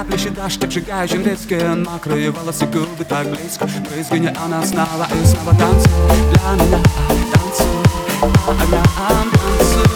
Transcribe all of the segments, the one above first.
капли считаешь, так сжигающим резки Мокрые волосы, губы так близко Брызги не она снова и снова танцуй Для меня танцуй, огня танцуй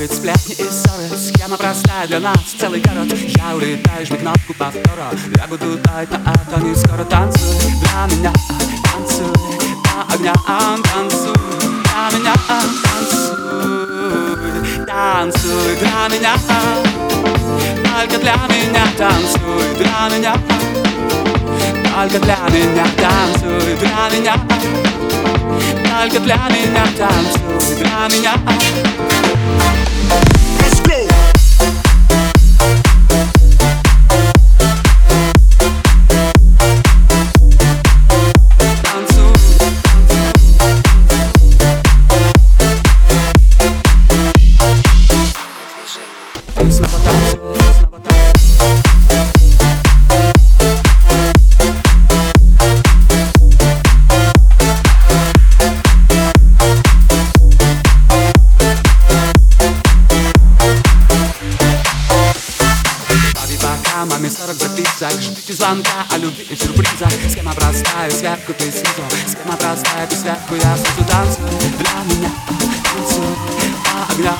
оставить сплетни и ссоры. Схема простая для нас, целый город. Я улетаю, жми кнопку повтора. Я буду таять на это не скоро Танцуй. Для меня, танцуй. До огня, танцуй танцуй для меня. Только для меня танцуй Для меня. Только для меня танцуй Для меня. Только для меня танцуй Для меня 40 записок Ждите звонка о любви. И сюрпризах Схема простая, сверху ты снизу Схема простая, ты сверху, я снизу Танцуй для меня, танцуй По огням